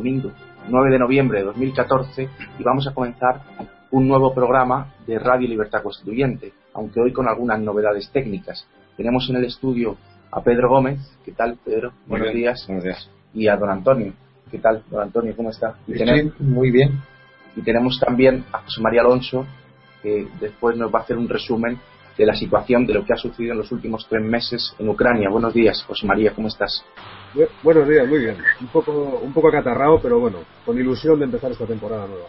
domingo 9 de noviembre de 2014 y vamos a comenzar un nuevo programa de Radio Libertad Constituyente, aunque hoy con algunas novedades técnicas. Tenemos en el estudio a Pedro Gómez. ¿Qué tal, Pedro? Buenos días. Buenos días. Y a don Antonio. ¿Qué tal, don Antonio? ¿Cómo está? muy bien. Y tenemos también a José María Alonso, que después nos va a hacer un resumen de la situación de lo que ha sucedido en los últimos tres meses en Ucrania. Buenos días, José María, ¿cómo estás? buenos días, muy bien. Un poco, un poco acatarrado, pero bueno, con ilusión de empezar esta temporada nueva.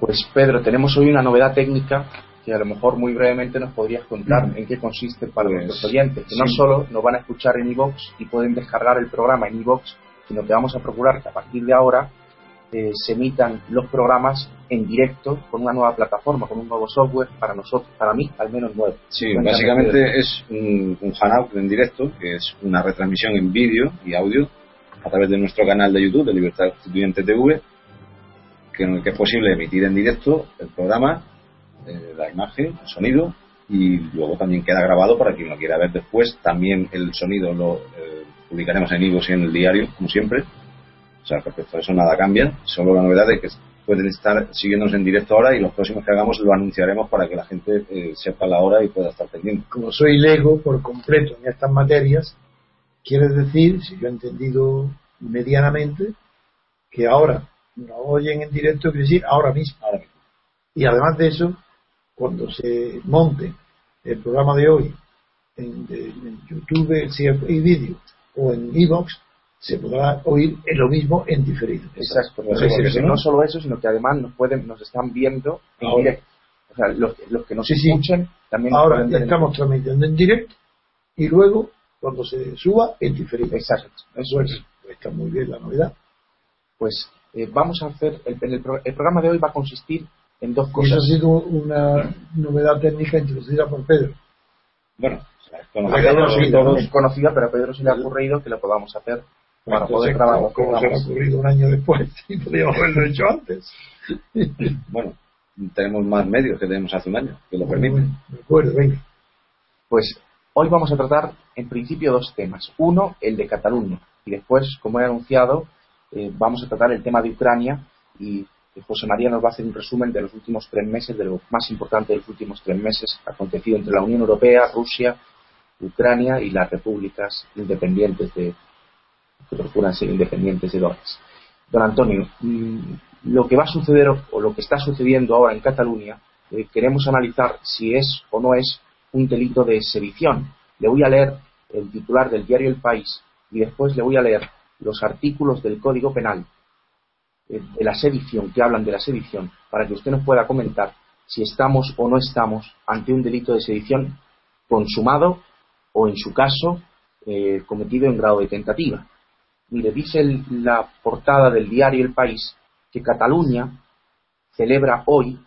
Pues Pedro, tenemos hoy una novedad técnica que a lo mejor muy brevemente nos podrías contar en qué consiste para los nuestros pues, oyentes, que no solo nos van a escuchar en iVoox y pueden descargar el programa en iVoox, sino que vamos a procurar que a partir de ahora eh, se emitan los programas en directo con una nueva plataforma, con un nuevo software para nosotros, para mí al menos nuevo. Sí, básicamente es un, un hangout en directo, que es una retransmisión en vídeo y audio a través de nuestro canal de YouTube de Libertad Constituyente TV, que, que es posible emitir en directo el programa, eh, la imagen, el sonido, y luego también queda grabado para quien lo quiera ver después. También el sonido lo eh, publicaremos en Ivos y en el diario, como siempre o sea, respecto a eso nada cambia, solo la novedad de que pueden estar siguiéndonos en directo ahora y los próximos que hagamos lo anunciaremos para que la gente eh, sepa la hora y pueda estar pendiente. Como soy lego por completo en estas materias, quiere decir, si yo he entendido medianamente, que ahora nos oyen en directo, quiere decir ahora mismo. Ahora mismo. Y además de eso, cuando se monte el programa de hoy en, YouTube, si hay vídeo, o en Evox, se podrá oír lo mismo en diferido. Exacto. no solo eso, sino que además nos pueden, nos están viendo en directo. O sea, los, los que nos escuchan también Ahora estamos transmitiendo en directo y luego cuando se suba en diferido. Exacto. Eso es. Está muy bien la novedad. Pues eh, vamos a hacer el, el, programa de hoy va a consistir en dos cosas. Eso ha sido una novedad técnica introducida por Pedro. Bueno, conocida, pero a Pedro se le ha ocurrido que lo podamos hacer para poder trabajar. Como se ha ocurrido un año después y podríamos haberlo hecho antes. bueno, tenemos más medios que tenemos hace un año que lo permiten. de acuerdo, venga. Pues hoy vamos a tratar en principio dos temas. Uno, el de Cataluña. Y después, como he anunciado, eh, vamos a tratar el tema de Ucrania y José María nos va a hacer un resumen de los últimos tres meses, de lo más importante de los últimos tres meses acontecido entre la Unión Europea, Rusia, Ucrania y las repúblicas independientes de, que procuran ser independientes de Donetsk. Don Antonio, mm, lo que va a suceder o lo que está sucediendo ahora en Cataluña, eh, queremos analizar si es o no es un delito de sedición. Le voy a leer el titular del diario El País y después le voy a leer los artículos del Código Penal eh, de la sedición, que hablan de la sedición, para que usted nos pueda comentar si estamos o no estamos ante un delito de sedición consumado o, en su caso, eh, cometido en grado de tentativa. Mire, dice la portada del diario El País que Cataluña celebra hoy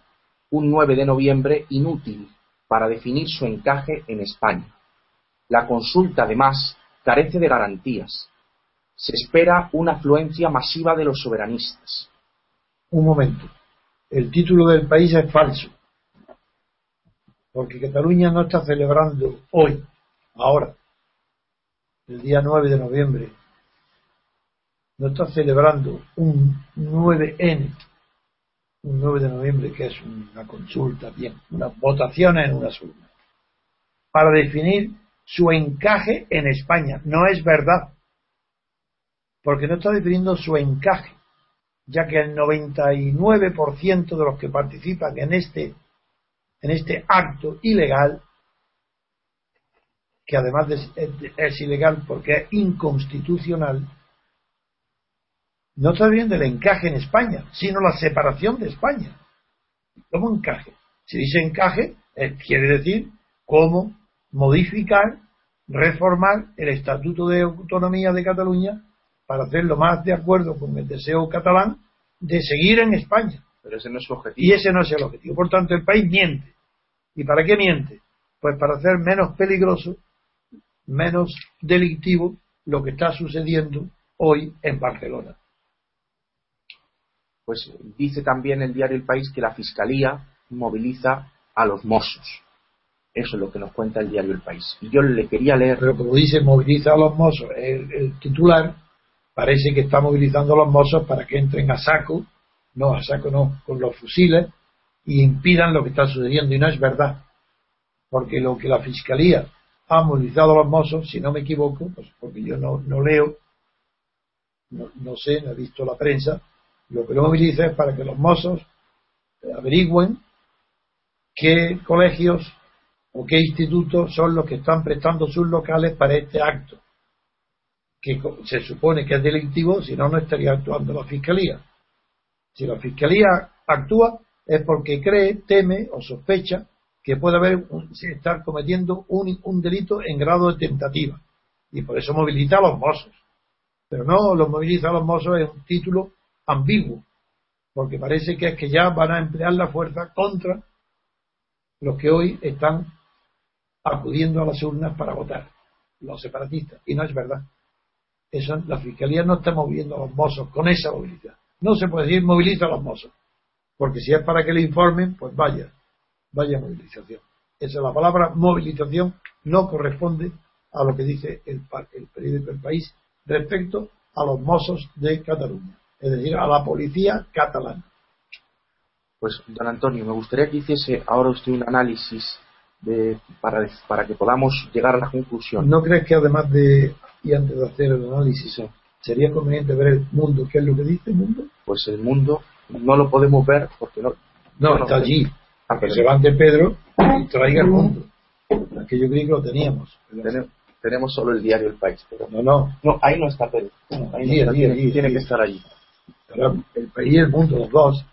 un 9 de noviembre inútil para definir su encaje en España. La consulta, además, carece de garantías. Se espera una afluencia masiva de los soberanistas. Un momento. El título del país es falso. Porque Cataluña no está celebrando hoy, ahora, el día 9 de noviembre, no está celebrando un 9N, un 9 de noviembre, que es una consulta, bien, unas votaciones en una urnas, para definir su encaje en España. No es verdad, porque no está definiendo su encaje, ya que el 99% de los que participan en este, en este acto ilegal, que además es ilegal porque es inconstitucional, no está bien del encaje en España, sino la separación de España. ¿Cómo encaje? Si dice encaje, eh, quiere decir cómo modificar, reformar el Estatuto de Autonomía de Cataluña para hacerlo más de acuerdo con el deseo catalán de seguir en España. Pero ese no es su objetivo. Y ese no es el objetivo. Por tanto, el país miente. ¿Y para qué miente? Pues para hacer menos peligroso, menos delictivo lo que está sucediendo hoy en Barcelona pues dice también el diario El País que la Fiscalía moviliza a los mozos. Eso es lo que nos cuenta el diario El País. Y yo le quería leer. Pero como dice, moviliza a los mozos, el, titular, parece que está movilizando a los mozos para que entren a saco, no a saco no, con los fusiles y impidan lo que está sucediendo y no es verdad. Porque lo que la Fiscalía ha movilizado a los mozos, si no me equivoco, pues porque yo no, no leo, no, no sé, no he visto la prensa, lo que lo moviliza es para que los mozos averigüen qué colegios o qué institutos son los que están prestando sus locales para este acto, que se supone que es delictivo, si no, no estaría actuando la Fiscalía. Si la Fiscalía actúa es porque cree, teme o sospecha que puede haber estar cometiendo un, un delito en grado de tentativa y por eso moviliza a los mozos. Pero no los moviliza a los mozos es un título ambiguo, porque parece que es que ya van a emplear la fuerza contra los que hoy están acudiendo a las urnas para votar, los separatistas, y no es verdad. Eso, la Fiscalía no está moviendo a los mozos con esa movilidad. No se puede decir moviliza a los mozos, porque si es para que le informen, pues vaya, vaya movilización. Esa es la palabra movilización, no corresponde a lo que dice el, el periódico El País respecto a los mozos de Cataluña, es decir, a la policía catalana. Pues, don Antonio, me gustaría que hiciese ahora usted un análisis de, para, para que podamos llegar a la conclusión. ¿No crees que además de, y antes de hacer el análisis, sería conveniente ver el mundo? ¿Qué es lo que dice el mundo? Pues el mundo no lo podemos ver porque no. No, está allí. A que se levante Pedro y traiga el mundo. Que yo creí que lo teníamos. Tenemos, tenemos solo el diario El País. Pero no, no. No, ahí no está Pedro. Ahí no está, tiene, tiene que estar allí. El país y el mundo, los dos.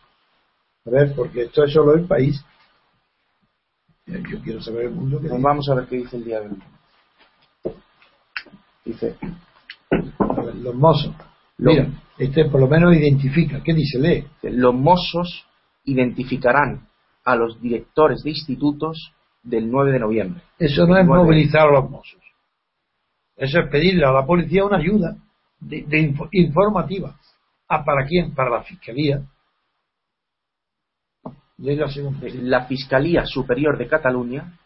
A ver, porque esto es solo el país. Yo quiero saber el mundo que Pues dice. vamos a ver qué dice el diario. Dice, ver, los mozos. Mira, este por lo menos identifica. ¿Qué dice? Lee. los mozos identificarán a los directores de institutos del 9 de noviembre. Eso no es movilizar a los mozos. Eso es pedirle a la policía una ayuda de, de info- informativa. ¿Ah, ¿Para quién? Para la fiscalía. La. La Fiscalía Superior de Cataluña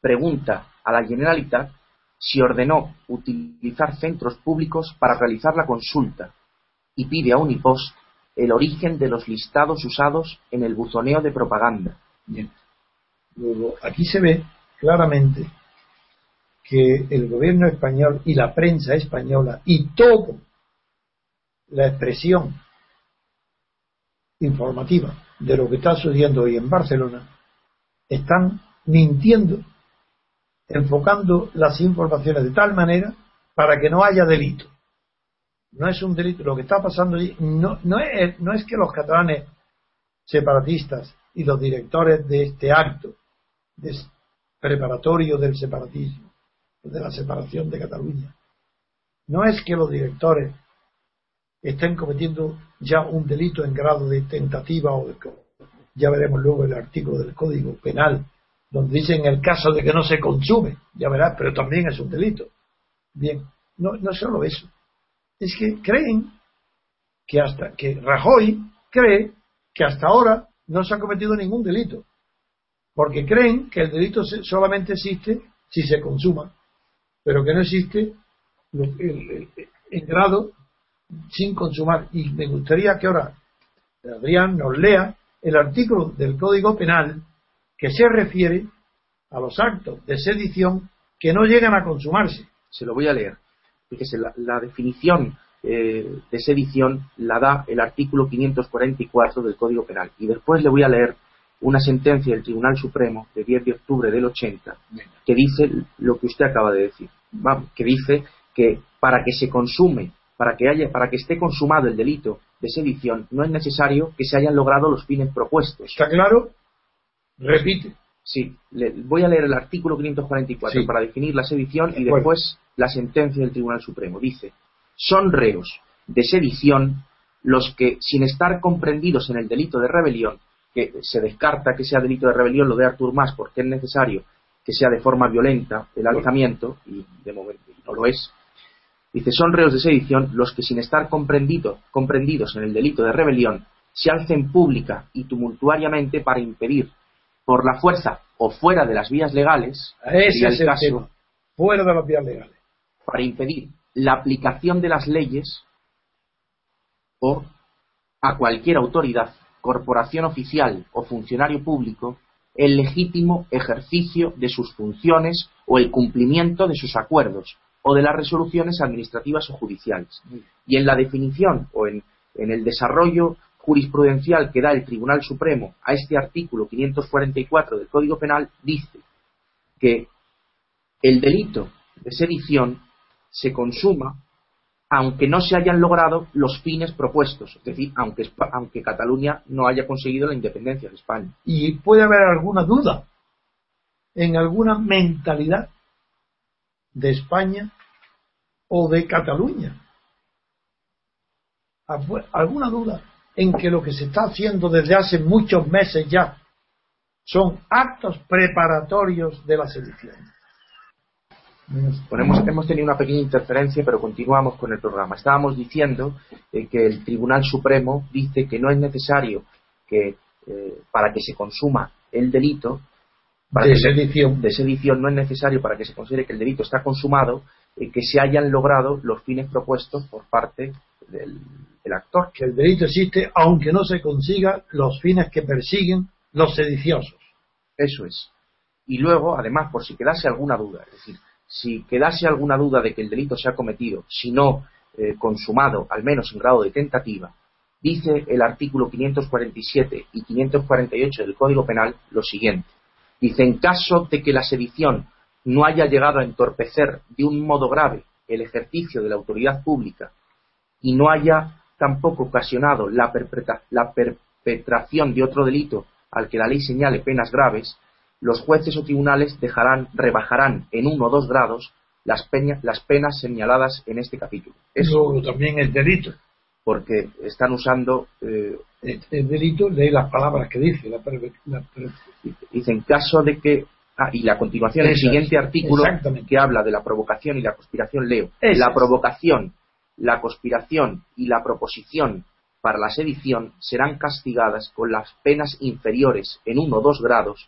pregunta a la Generalitat si ordenó utilizar centros públicos para realizar la consulta y pide a Unipost el origen de los listados usados en el buzoneo de propaganda. Bien. Luego, aquí se ve claramente que el gobierno español y la prensa española y todo la expresión informativa de lo que está sucediendo hoy en Barcelona están mintiendo, enfocando las informaciones de tal manera para que no haya delito. No es un delito. Lo que está pasando allí no, no, es, no es que los catalanes separatistas y los directores de este acto de preparatorio del separatismo, de la separación de Cataluña, no es que los directores estén cometiendo ya un delito en grado de tentativa o de ya veremos luego el artículo del Código Penal donde dice en el caso de que no se consume, ya verás, pero también es un delito. Bien, no, no solo eso, es que creen que hasta que Rajoy cree que hasta ahora no se ha cometido ningún delito, porque creen que el delito solamente existe si se consuma, pero que no existe en grado sin consumar. Y me gustaría que ahora Adrián nos lea el artículo del Código Penal que se refiere a los actos de sedición que no llegan a consumarse. Se lo voy a leer. Fíjese, la, la definición eh, de sedición la da el artículo 544 del Código Penal. Y después le voy a leer una sentencia del Tribunal Supremo de 10 de octubre del 80 que dice lo que usted acaba de decir. Que dice que para que se consume, para que haya, para que esté consumado el delito de sedición, no es necesario que se hayan logrado los fines propuestos. ¿Está claro? Repite. Sí, le- voy a leer el artículo 544 Sí. para definir la sedición y después la sentencia del Tribunal Supremo. Dice, son reos de sedición los que, sin estar comprendidos en el delito de rebelión, que se descarta que sea delito de rebelión lo de Artur Mas porque es necesario que sea de forma violenta el alzamiento, y de momento no lo es, dice, son reos de sedición los que sin estar comprendido- comprendidos en el delito de rebelión se alcen pública y tumultuariamente para impedir por la fuerza o fuera de las vías legales, Ese es el tema. Fuera de las vías legales. para impedir la aplicación de las leyes o a cualquier autoridad, corporación oficial o funcionario público el legítimo ejercicio de sus funciones o el cumplimiento de sus acuerdos o de las resoluciones administrativas o judiciales. Y en la definición o en, en el desarrollo jurisprudencial que da el Tribunal Supremo a este artículo 544 del Código Penal dice que el delito de sedición se consuma aunque no se hayan logrado los fines propuestos, es decir, aunque, aunque Cataluña no haya conseguido la independencia de España. Y puede haber alguna duda en alguna mentalidad de España o de Cataluña. ¿Alguna duda en que lo que se está haciendo desde hace muchos meses ya son actos preparatorios de la sedición? hemos, tenido una pequeña interferencia, pero continuamos con el programa. Estábamos diciendo eh, que el Tribunal Supremo dice que no es necesario que eh, para que se consuma el delito de, sedición. de sedición no es necesario para que se considere que el delito está consumado eh, que se hayan logrado los fines propuestos por parte del, del actor. Que el delito existe aunque no se consiga los fines que persiguen los sediciosos. Eso es. Y luego, además, por si quedase alguna duda, es decir, si quedase alguna duda de que el delito se ha cometido, si no eh, consumado, al menos en grado de tentativa, dice el artículo 547 y 548 del Código Penal lo siguiente. Dice, en caso de que la sedición no haya llegado a entorpecer de un modo grave el ejercicio de la autoridad pública y no haya tampoco ocasionado la perpetración de otro delito al que la ley señale penas graves, los jueces o tribunales dejarán, rebajarán en uno o dos grados las, las penas señaladas en este capítulo. Eso también es delito. Porque están usando. Eh, el, delito, lee las palabras que dice. La, dice, en caso de que. Ah, y la continuación, el siguiente artículo que habla de la provocación y la conspiración, leo. la provocación, la conspiración y la proposición para la sedición serán castigadas con las penas inferiores en uno o dos grados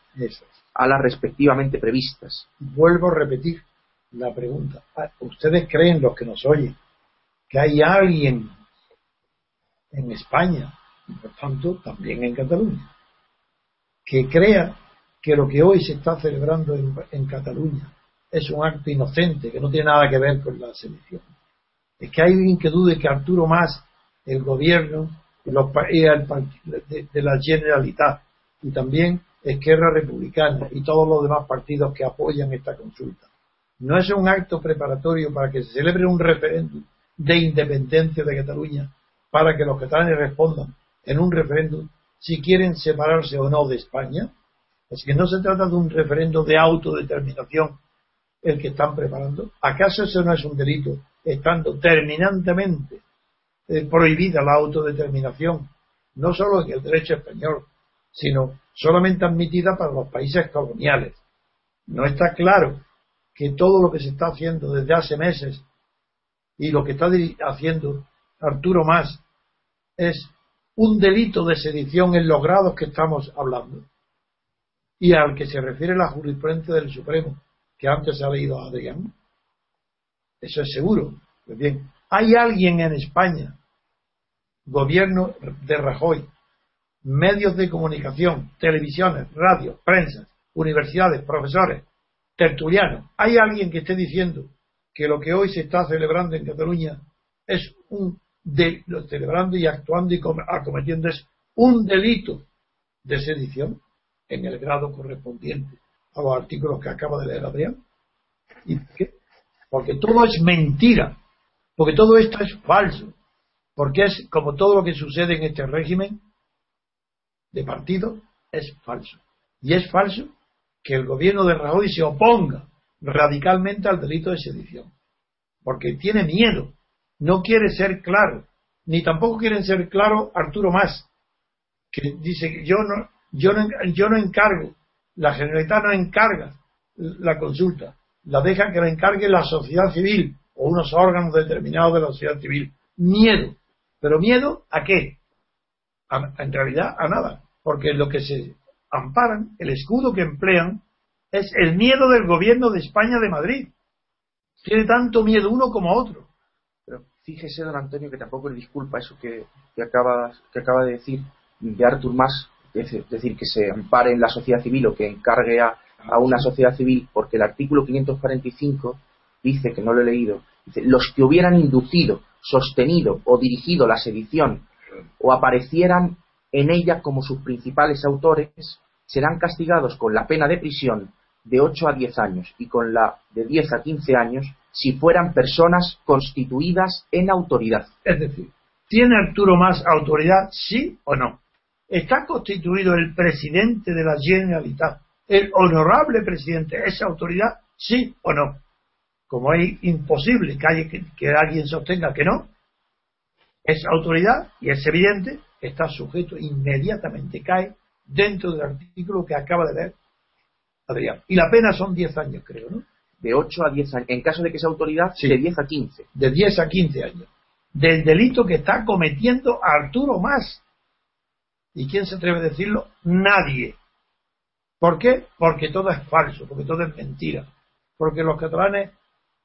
a las respectivamente previstas. Vuelvo a repetir la pregunta. Ah, ¿Ustedes creen, los que nos oyen, que hay alguien en España, por tanto también en Cataluña, que crea que lo que hoy se está celebrando en, Cataluña es un acto inocente, que no tiene nada que ver con la sedición? Es que hay alguien que dude que Arturo Más, el gobierno los, de, de la Generalitat y también Esquerra Republicana y todos los demás partidos que apoyan esta consulta. No es un acto preparatorio para que se celebre un referéndum de independencia de Cataluña para que los catalanes respondan en un referéndum si quieren separarse o no de España. Es que no se trata de un referéndum de autodeterminación el que están preparando. ¿Acaso eso no es un delito estando terminantemente eh, prohibida la autodeterminación, no solo en el derecho español, sino solamente admitida para los países coloniales. No está claro que todo lo que se está haciendo desde hace meses y lo que está haciendo Arturo Más es un delito de sedición en los grados que estamos hablando y al que se refiere la jurisprudencia del Supremo que antes ha leído Adrián. Eso es seguro. Pues bien, hay alguien en España, gobierno de Rajoy, medios de comunicación, televisiones, radio, prensa, universidades, profesores, tertulianos, ¿hay alguien que esté diciendo que lo que hoy se está celebrando en Cataluña es un de, celebrando y actuando y acometiendo es un delito de sedición en el grado correspondiente a los artículos que acaba de leer Adrián? ¿Y qué? Porque todo es mentira, porque todo esto es falso, porque es como todo lo que sucede en este régimen, de partido es falso. Y es falso que el gobierno de Rajoy se oponga radicalmente al delito de sedición. Porque tiene miedo. No quiere ser claro. Ni tampoco quieren ser claro Arturo Más, que dice que yo no, yo no, yo no encargo, la Generalitat no encarga la consulta, la deja que la encargue la sociedad civil o unos órganos determinados de la sociedad civil. Miedo. ¿Pero miedo a qué? en realidad a nada, porque lo que se amparan, el escudo que emplean, es el miedo del gobierno de España de Madrid. Tiene tanto miedo uno como otro. Fíjese, don Antonio, que tampoco le disculpa eso que, acaba, de decir de Artur Mas, es decir, que se ampare en la sociedad civil o que encargue a, a una sociedad civil, porque el artículo 545 dice, que no lo he leído, dice, los que hubieran inducido, sostenido o dirigido la sedición o aparecieran en ella como sus principales autores, serán castigados con la pena de prisión de 8 a 10 años y con la de 10 a 15 años si fueran personas constituidas en autoridad. Es decir, ¿tiene Arturo más autoridad, sí o no? ¿Está constituido el presidente de la Generalitat, el honorable presidente, esa autoridad, sí o no? Como es imposible que, que alguien sostenga que no, es autoridad y es evidente está sujeto inmediatamente, cae dentro del artículo que acaba de ver Adrián. Y la pena son 10 años, creo, ¿no? De 8 a 10 años. En caso de que sea autoridad, de 10 a 15. De 10 a 15 años. Del delito que está cometiendo Arturo Más. ¿Y quién se atreve a decirlo? Nadie. ¿Por qué? Porque todo es falso, porque todo es mentira. Porque los catalanes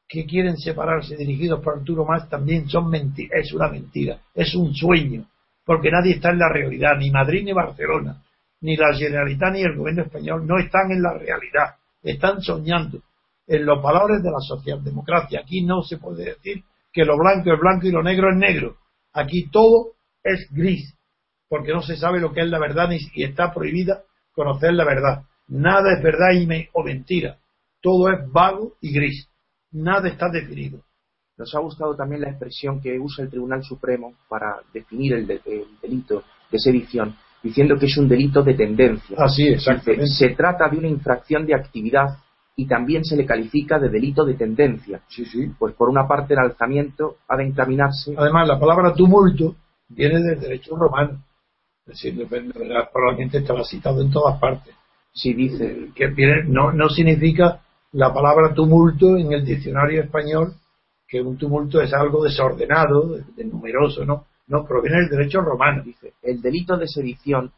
que quieren separarse dirigidos por Arturo Más también son mentiras. Es una mentira, es un sueño. Porque nadie está en la realidad, ni Madrid ni Barcelona, ni la Generalitat ni el gobierno español no están en la realidad, están soñando en los valores de la socialdemocracia. Aquí no se puede decir que lo blanco es blanco y lo negro es negro. Aquí todo es gris, porque no se sabe lo que es la verdad y está prohibida conocer la verdad. Nada es verdad y o mentira. Todo es vago y gris. Nada está definido. Nos ha gustado también la expresión que usa el Tribunal Supremo para definir el, el delito de sedición, diciendo que es un delito de tendencia. Así es. Se trata de una infracción de actividad y también se le califica de delito de tendencia. Sí, sí. Pues por una parte el alzamiento ha de encaminarse. Además, la palabra tumulto viene del derecho romano. Es decir, probablemente estaba citado en todas partes. Sí, dice. Que viene, no, no significa la palabra tumulto en el diccionario español que un tumulto es algo desordenado, de numeroso, ¿no? No, proviene del derecho romano. Dice, el delito de sedición,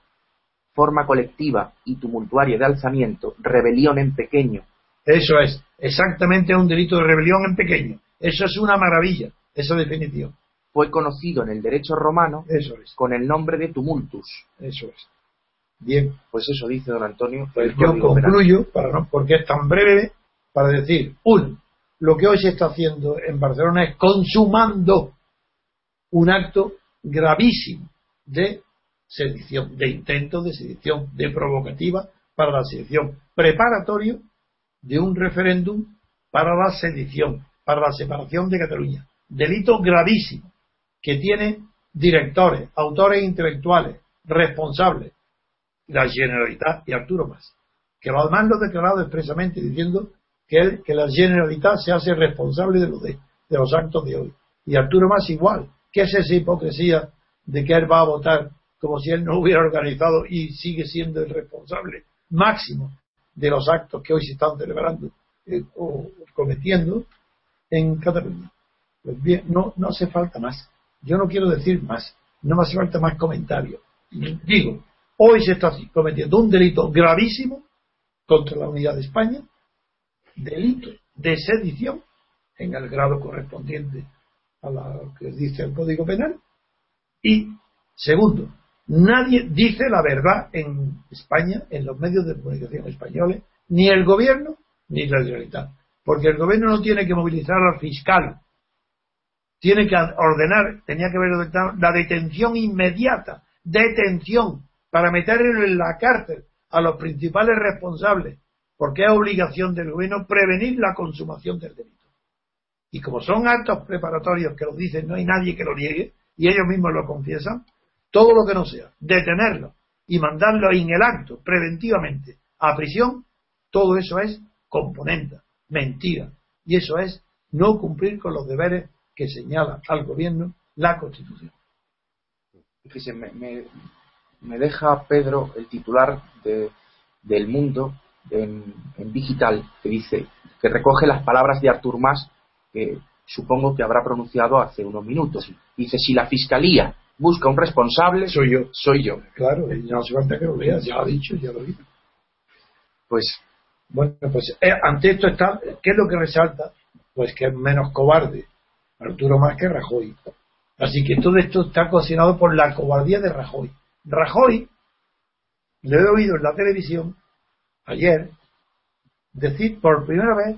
forma colectiva y tumultuaria de alzamiento, rebelión en pequeño. Eso es, exactamente un delito de rebelión en pequeño. Eso es una maravilla, esa definición. Fue conocido en el derecho romano eso es. con el nombre de tumultus. Eso es. Bien. Pues eso dice don Antonio. Pues yo concluyo, para no, porque es tan breve, para decir, uno, lo que hoy se está haciendo en Barcelona es consumando un acto gravísimo de sedición, de intento de sedición, de provocativa para la sedición, preparatorio de un referéndum para la sedición, para la separación de Cataluña. Delito gravísimo que tiene directores, autores intelectuales, responsables, la Generalitat y Arturo Mas, que además lo ha declarado expresamente diciendo que, que la Generalitat se hace responsable de, de, de los actos de hoy. Y Arturo Mas igual, ¿Qué es esa hipocresía de que él va a votar como si él no hubiera organizado y sigue siendo el responsable máximo de los actos que hoy se están celebrando eh, o cometiendo en Cataluña? Pues bien, no, no hace falta más. Yo no quiero decir más. No me hace falta más comentarios. Digo, hoy se está cometiendo un delito gravísimo contra la unidad de España, delito de sedición en el grado correspondiente a lo que dice el Código Penal. Y, segundo, nadie dice la verdad en España, en los medios de comunicación españoles, ni el gobierno ni la Generalitat. Porque el gobierno no tiene que movilizar al fiscal, tiene que ordenar, tenía que haber la detención inmediata, detención, para meterlo en la cárcel a los principales responsables, porque es obligación del gobierno prevenir la consumación del delito. Y como son actos preparatorios que lo dicen, no hay nadie que lo niegue, y ellos mismos lo confiesan, todo lo que no sea detenerlo y mandarlo en el acto preventivamente a prisión, todo eso es componente, mentira. Y eso es no cumplir con los deberes que señala al gobierno la Constitución. Fíjese, me, me, deja Pedro el titular de, del mundo en, en, digital que dice que recoge las palabras de Artur Mas que supongo que habrá pronunciado hace unos minutos. Dice, si la Fiscalía busca un responsable, soy yo. Soy yo. Claro, y no hace falta que lo leas, ya lo ha dicho, ya lo dicho. Pues, bueno, pues eh, ante esto está, ¿qué es lo que resalta? Pues que es menos cobarde Arturo más que Rajoy. Así que todo esto está cocinado por la cobardía de Rajoy. Rajoy, le he oído en la televisión ayer decir por primera vez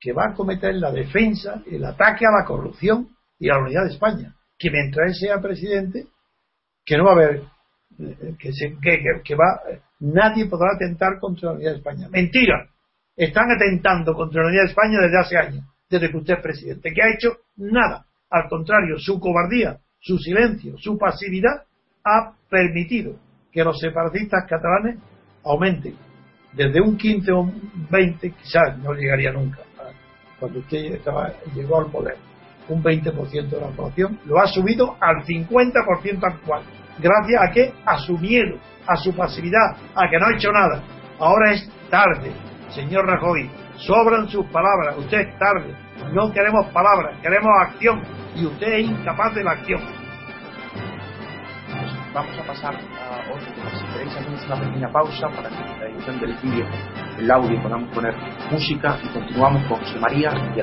que va a cometer la defensa, el ataque a la corrupción y a la unidad de España. Que mientras él sea presidente, que no va a haber, eh, que, se, que, que va, nadie podrá atentar contra la unidad de España. Mentira. Están atentando contra la unidad de España desde hace años, desde que usted es presidente, que ha hecho nada. Al contrario, su cobardía, su silencio, su pasividad ha permitido que los separatistas catalanes aumenten desde un 15 o un 20, quizás no llegaría nunca, cuando usted llegó al poder, un 20% de la población, lo ha subido al 50% actual. Gracias a que A su miedo, a su pasividad, a que no ha hecho nada. Ahora es tarde, señor Rajoy. Sobran sus palabras, usted es tarde. No queremos palabras, queremos acción. Y usted es incapaz de la acción. Vamos a pasar a otro tema. Si queréis, hacemos una pequeña pausa para que la edición del vídeo, el audio, podamos poner música y continuamos con José María y